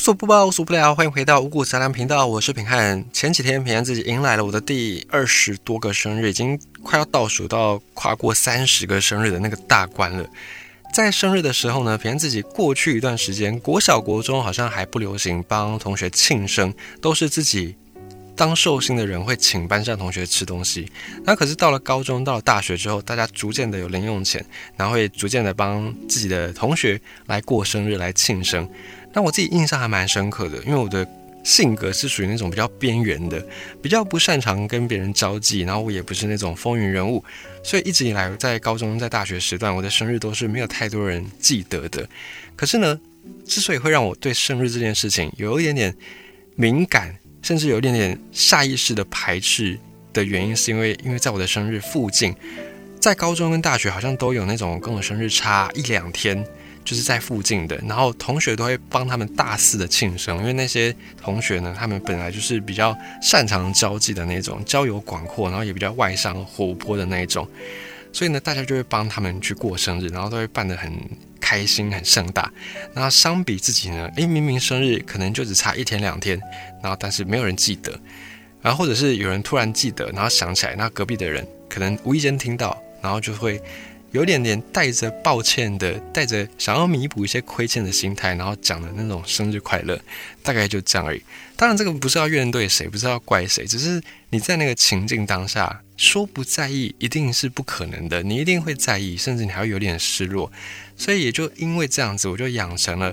无所不报，无所不聊，欢迎回到五谷杂粮频道，我是平汉。前几天平安自己迎来了我的第二十多个生日，已经快要倒数到跨过三十个生日的那个大关了。在生日的时候呢，平安自己过去一段时间，国小国中好像还不流行帮同学庆生，都是自己当寿星的人会请班上同学吃东西。那可是到了高中，到了大学之后，大家逐渐的有零用钱，然后会逐渐的帮自己的同学来过生日来庆生。那我自己印象还蛮深刻的，因为我的。性格是属于那种比较边缘的，比较不擅长跟别人交际，然后我也不是那种风云人物，所以一直以来在高中、在大学时段，我的生日都是没有太多人记得的。可是呢，之所以会让我对生日这件事情有一点点敏感，甚至有一点点下意识的排斥的原因，是因为因为在我的生日附近，在高中跟大学好像都有那种跟我生日差一两天。就是在附近的，然后同学都会帮他们大肆的庆生，因为那些同学呢，他们本来就是比较擅长交际的那种，交友广阔，然后也比较外向活泼的那种，所以呢，大家就会帮他们去过生日，然后都会办得很开心、很盛大。然后相比自己呢，诶，明明生日可能就只差一天两天，然后但是没有人记得，然后或者是有人突然记得，然后想起来，那隔壁的人可能无意间听到，然后就会。有点点带着抱歉的，带着想要弥补一些亏欠的心态，然后讲的那种生日快乐，大概就这样而已。当然，这个不是要怨对谁，不是要怪谁，只是你在那个情境当下说不在意，一定是不可能的。你一定会在意，甚至你还会有点失落。所以也就因为这样子，我就养成了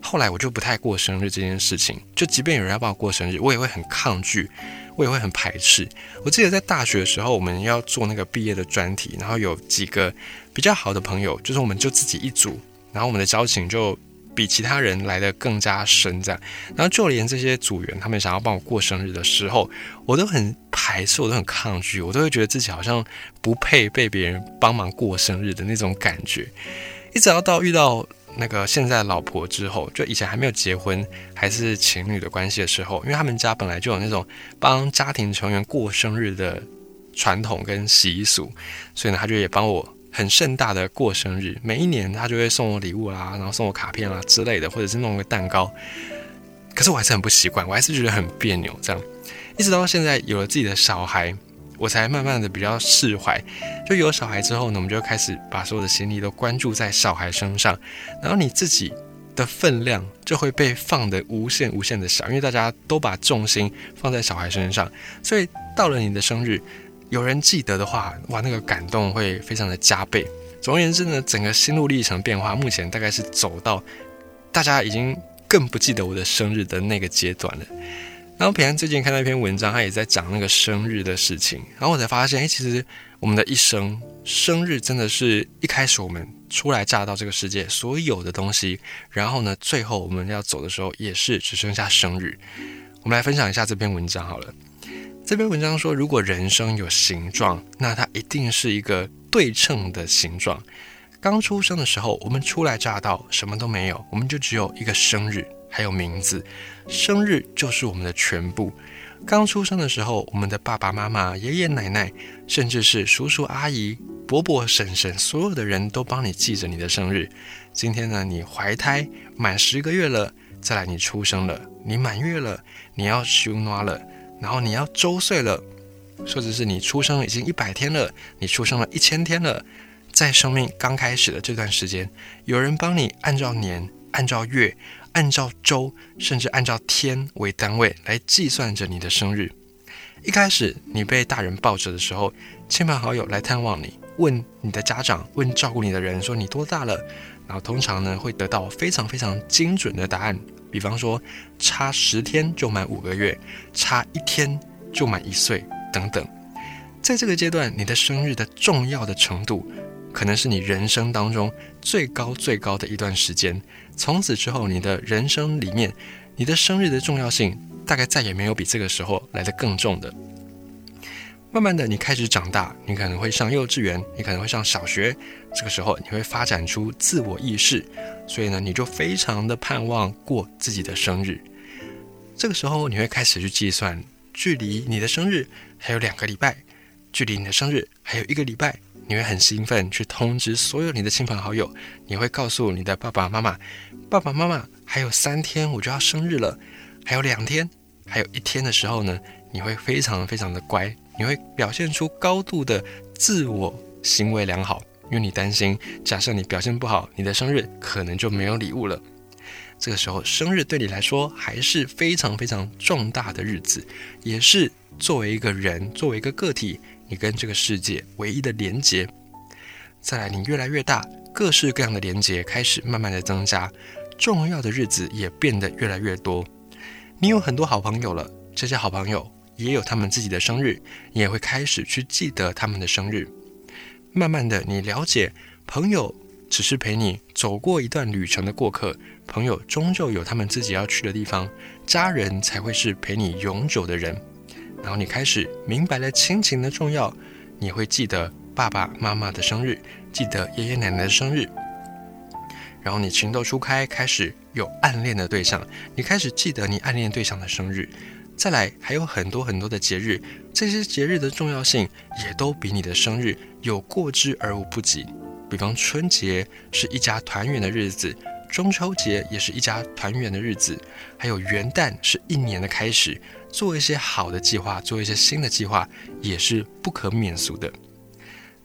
后来我就不太过生日这件事情。就即便有人要帮我过生日，我也会很抗拒。我也会很排斥。我记得在大学的时候，我们要做那个毕业的专题，然后有几个比较好的朋友，就是我们就自己一组，然后我们的交情就比其他人来的更加深。这样，然后就连这些组员，他们想要帮我过生日的时候，我都很排斥，我都很抗拒，我都会觉得自己好像不配被别人帮忙过生日的那种感觉。一直要到遇到。那个现在老婆之后，就以前还没有结婚，还是情侣的关系的时候，因为他们家本来就有那种帮家庭成员过生日的传统跟习俗，所以呢，他就也帮我很盛大的过生日。每一年他就会送我礼物啦，然后送我卡片啦之类的，或者是弄个蛋糕。可是我还是很不习惯，我还是觉得很别扭。这样，一直到现在有了自己的小孩。我才慢慢的比较释怀，就有小孩之后呢，我们就开始把所有的心力都关注在小孩身上，然后你自己的分量就会被放得无限无限的小，因为大家都把重心放在小孩身上，所以到了你的生日，有人记得的话，哇，那个感动会非常的加倍。总而言之呢，整个心路历程变化，目前大概是走到大家已经更不记得我的生日的那个阶段了。然后平安最近看到一篇文章，他也在讲那个生日的事情，然后我才发现，哎，其实我们的一生，生日真的是一开始我们初来乍到这个世界所有的东西，然后呢，最后我们要走的时候，也是只剩下生日。我们来分享一下这篇文章好了。这篇文章说，如果人生有形状，那它一定是一个对称的形状。刚出生的时候，我们初来乍到，什么都没有，我们就只有一个生日。还有名字，生日就是我们的全部。刚出生的时候，我们的爸爸妈妈、爷爷奶奶，甚至是叔叔阿姨、伯伯婶婶，所有的人都帮你记着你的生日。今天呢，你怀胎满十个月了，再来你出生了，你满月了，你要休暖了，然后你要周岁了，或者是你出生已经一百天了，你出生了一千天了，在生命刚开始的这段时间，有人帮你按照年、按照月。按照周，甚至按照天为单位来计算着你的生日。一开始你被大人抱着的时候，亲朋好友来探望你，问你的家长，问照顾你的人说你多大了，然后通常呢会得到非常非常精准的答案，比方说差十天就满五个月，差一天就满一岁等等。在这个阶段，你的生日的重要的程度。可能是你人生当中最高最高的一段时间。从此之后，你的人生里面，你的生日的重要性大概再也没有比这个时候来的更重的。慢慢的，你开始长大，你可能会上幼稚园，你可能会上小学。这个时候，你会发展出自我意识，所以呢，你就非常的盼望过自己的生日。这个时候，你会开始去计算，距离你的生日还有两个礼拜，距离你的生日还有一个礼拜。你会很兴奋去通知所有你的亲朋好友，你会告诉你的爸爸妈妈，爸爸妈妈还有三天我就要生日了，还有两天，还有一天的时候呢，你会非常非常的乖，你会表现出高度的自我行为良好，因为你担心，假设你表现不好，你的生日可能就没有礼物了。这个时候，生日对你来说还是非常非常重大的日子，也是作为一个人，作为一个个体。你跟这个世界唯一的连接，再来，你越来越大，各式各样的连接开始慢慢的增加，重要的日子也变得越来越多。你有很多好朋友了，这些好朋友也有他们自己的生日，你也会开始去记得他们的生日。慢慢的，你了解，朋友只是陪你走过一段旅程的过客，朋友终究有他们自己要去的地方，家人才会是陪你永久的人。然后你开始明白了亲情的重要，你会记得爸爸妈妈的生日，记得爷爷奶奶的生日。然后你情窦初开，开始有暗恋的对象，你开始记得你暗恋对象的生日。再来还有很多很多的节日，这些节日的重要性也都比你的生日有过之而无不及。比方春节是一家团圆的日子，中秋节也是一家团圆的日子，还有元旦是一年的开始。做一些好的计划，做一些新的计划，也是不可免俗的。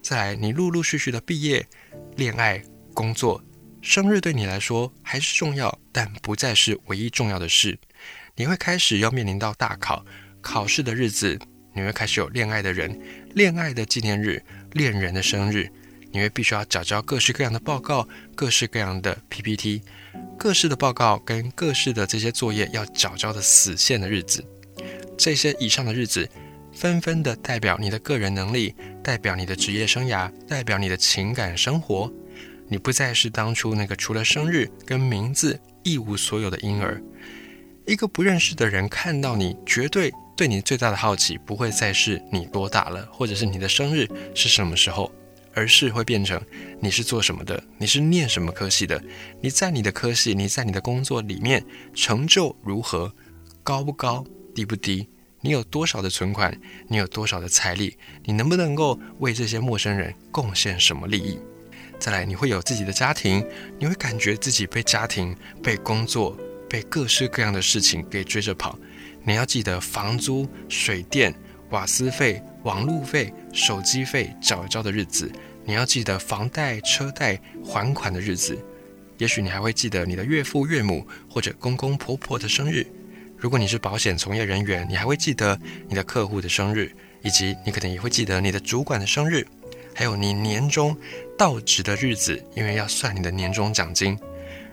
再来，你陆陆续续的毕业、恋爱、工作，生日对你来说还是重要，但不再是唯一重要的事。你会开始要面临到大考、考试的日子，你会开始有恋爱的人、恋爱的纪念日、恋人的生日，你会必须要找交各式各样的报告、各式各样的 PPT、各式的报告跟各式的这些作业要找交的死线的日子。这些以上的日子，纷纷的代表你的个人能力，代表你的职业生涯，代表你的情感生活。你不再是当初那个除了生日跟名字一无所有的婴儿。一个不认识的人看到你，绝对对你最大的好奇不会再是你多大了，或者是你的生日是什么时候，而是会变成你是做什么的，你是念什么科系的，你在你的科系，你在你的工作里面成就如何，高不高？低不低？你有多少的存款？你有多少的财力？你能不能够为这些陌生人贡献什么利益？再来，你会有自己的家庭，你会感觉自己被家庭、被工作、被各式各样的事情给追着跑。你要记得房租、水电、瓦斯费、网路费、手机费缴交的日子。你要记得房贷、车贷还款的日子。也许你还会记得你的岳父、岳母或者公公婆婆的生日。如果你是保险从业人员，你还会记得你的客户的生日，以及你可能也会记得你的主管的生日，还有你年终到职的日子，因为要算你的年终奖金。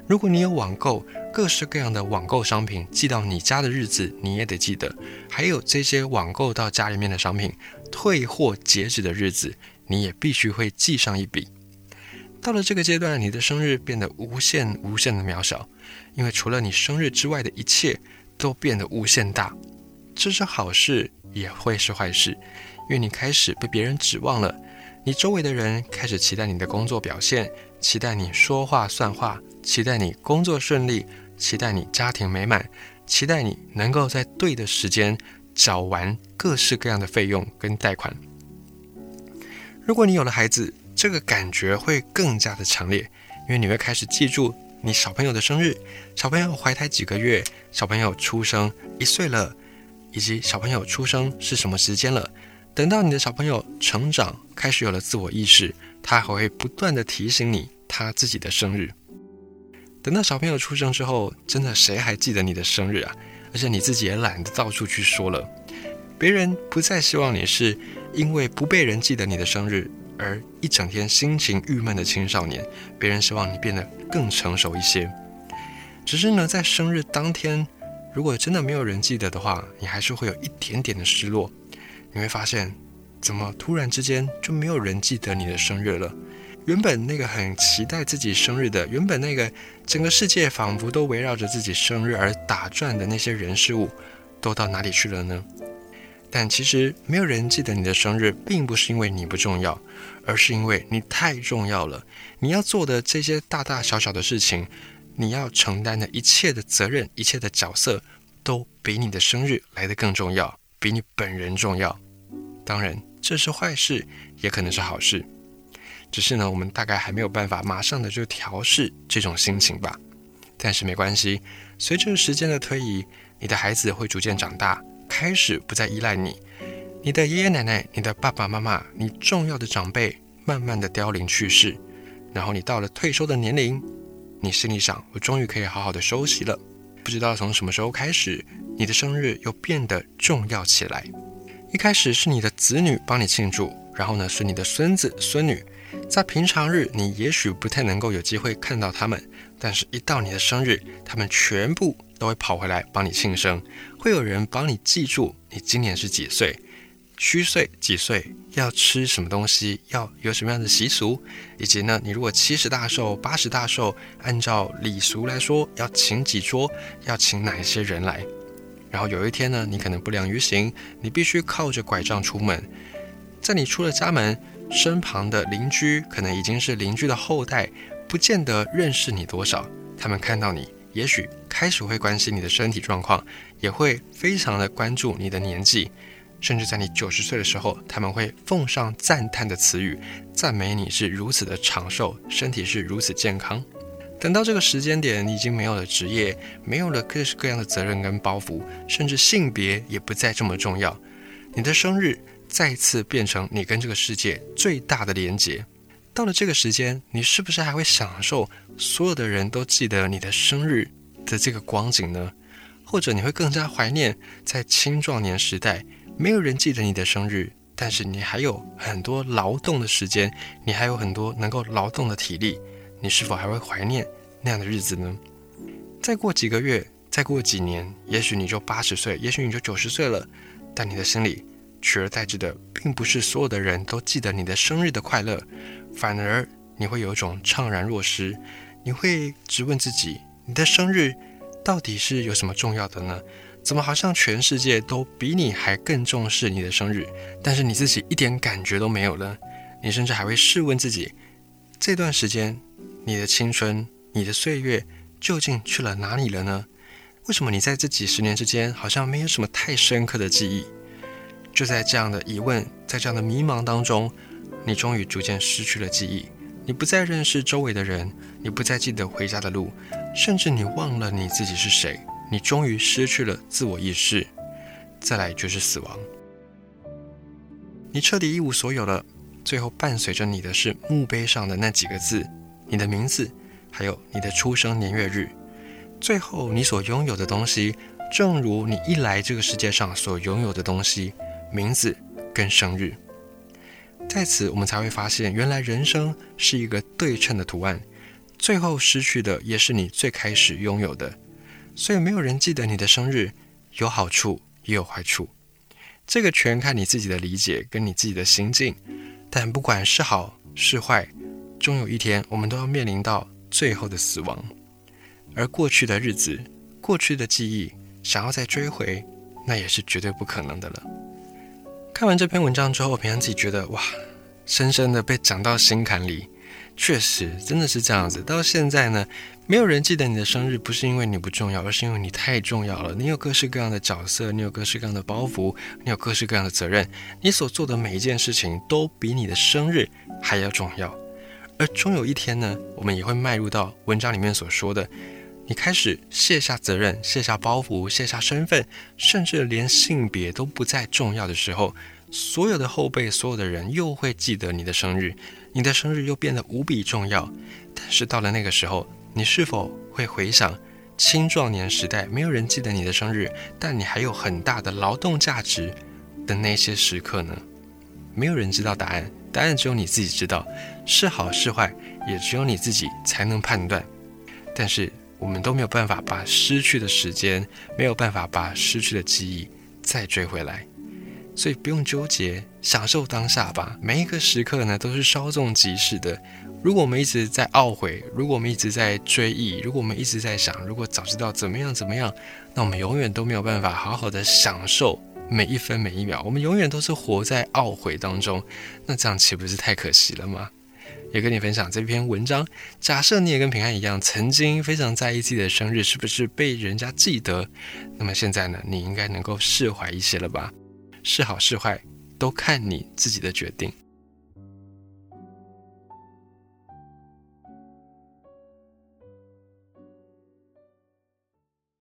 如果你有网购各式各样的网购商品寄到你家的日子，你也得记得。还有这些网购到家里面的商品退货截止的日子，你也必须会记上一笔。到了这个阶段，你的生日变得无限无限的渺小，因为除了你生日之外的一切。都变得无限大，这是好事，也会是坏事，因为你开始被别人指望了，你周围的人开始期待你的工作表现，期待你说话算话，期待你工作顺利，期待你家庭美满，期待你能够在对的时间缴完各式各样的费用跟贷款。如果你有了孩子，这个感觉会更加的强烈，因为你会开始记住。你小朋友的生日，小朋友怀胎几个月，小朋友出生一岁了，以及小朋友出生是什么时间了？等到你的小朋友成长，开始有了自我意识，他还会不断的提醒你他自己的生日。等到小朋友出生之后，真的谁还记得你的生日啊？而且你自己也懒得到处去说了，别人不再希望你是因为不被人记得你的生日。而一整天心情郁闷的青少年，别人希望你变得更成熟一些。只是呢，在生日当天，如果真的没有人记得的话，你还是会有一点点的失落。你会发现，怎么突然之间就没有人记得你的生日了？原本那个很期待自己生日的，原本那个整个世界仿佛都围绕着自己生日而打转的那些人事物，都到哪里去了呢？但其实没有人记得你的生日，并不是因为你不重要，而是因为你太重要了。你要做的这些大大小小的事情，你要承担的一切的责任、一切的角色，都比你的生日来得更重要，比你本人重要。当然，这是坏事，也可能是好事。只是呢，我们大概还没有办法马上的就调试这种心情吧。但是没关系，随着时间的推移，你的孩子会逐渐长大，开始不再依赖你。你的爷爷奶奶、你的爸爸妈妈、你重要的长辈，慢慢的凋零去世。然后你到了退休的年龄，你心里想：我终于可以好好的休息了。不知道从什么时候开始，你的生日又变得重要起来。一开始是你的子女帮你庆祝，然后呢是你的孙子孙女。在平常日，你也许不太能够有机会看到他们。但是，一到你的生日，他们全部都会跑回来帮你庆生，会有人帮你记住你今年是几岁，虚岁几岁，要吃什么东西，要有什么样的习俗，以及呢，你如果七十大寿、八十大寿，按照礼俗来说，要请几桌，要请哪一些人来。然后有一天呢，你可能不良于行，你必须靠着拐杖出门，在你出了家门，身旁的邻居可能已经是邻居的后代。不见得认识你多少，他们看到你，也许开始会关心你的身体状况，也会非常的关注你的年纪，甚至在你九十岁的时候，他们会奉上赞叹的词语，赞美你是如此的长寿，身体是如此健康。等到这个时间点，你已经没有了职业，没有了各式各样的责任跟包袱，甚至性别也不再这么重要，你的生日再次变成你跟这个世界最大的连结。到了这个时间，你是不是还会享受所有的人都记得你的生日的这个光景呢？或者你会更加怀念在青壮年时代，没有人记得你的生日，但是你还有很多劳动的时间，你还有很多能够劳动的体力，你是否还会怀念那样的日子呢？再过几个月，再过几年，也许你就八十岁，也许你就九十岁了，但你的心里取而代之的，并不是所有的人都记得你的生日的快乐。反而你会有一种怅然若失，你会直问自己：你的生日到底是有什么重要的呢？怎么好像全世界都比你还更重视你的生日，但是你自己一点感觉都没有呢？你甚至还会试问自己：这段时间，你的青春、你的岁月究竟去了哪里了呢？为什么你在这几十年之间好像没有什么太深刻的记忆？就在这样的疑问，在这样的迷茫当中。你终于逐渐失去了记忆，你不再认识周围的人，你不再记得回家的路，甚至你忘了你自己是谁。你终于失去了自我意识，再来就是死亡。你彻底一无所有了，最后伴随着你的是墓碑上的那几个字，你的名字，还有你的出生年月日。最后你所拥有的东西，正如你一来这个世界上所拥有的东西，名字跟生日。在此，我们才会发现，原来人生是一个对称的图案，最后失去的也是你最开始拥有的。所以，没有人记得你的生日，有好处也有坏处，这个全看你自己的理解跟你自己的心境。但不管是好是坏，终有一天，我们都要面临到最后的死亡。而过去的日子、过去的记忆，想要再追回，那也是绝对不可能的了。看完这篇文章之后，平常自己觉得哇，深深的被讲到心坎里。确实，真的是这样子。到现在呢，没有人记得你的生日，不是因为你不重要，而是因为你太重要了。你有各式各样的角色，你有各式各样的包袱，你有各式各样的责任。你所做的每一件事情，都比你的生日还要重要。而终有一天呢，我们也会迈入到文章里面所说的。你开始卸下责任，卸下包袱，卸下身份，甚至连性别都不再重要的时候，所有的后辈，所有的人又会记得你的生日，你的生日又变得无比重要。但是到了那个时候，你是否会回想青壮年时代没有人记得你的生日，但你还有很大的劳动价值的那些时刻呢？没有人知道答案，答案只有你自己知道，是好是坏，也只有你自己才能判断。但是。我们都没有办法把失去的时间，没有办法把失去的记忆再追回来，所以不用纠结，享受当下吧。每一个时刻呢，都是稍纵即逝的。如果我们一直在懊悔，如果我们一直在追忆，如果我们一直在想，如果早知道怎么样怎么样，那我们永远都没有办法好好的享受每一分每一秒。我们永远都是活在懊悔当中，那这样岂不是太可惜了吗？也跟你分享这篇文章。假设你也跟平安一样，曾经非常在意自己的生日是不是被人家记得，那么现在呢，你应该能够释怀一些了吧？是好是坏，都看你自己的决定。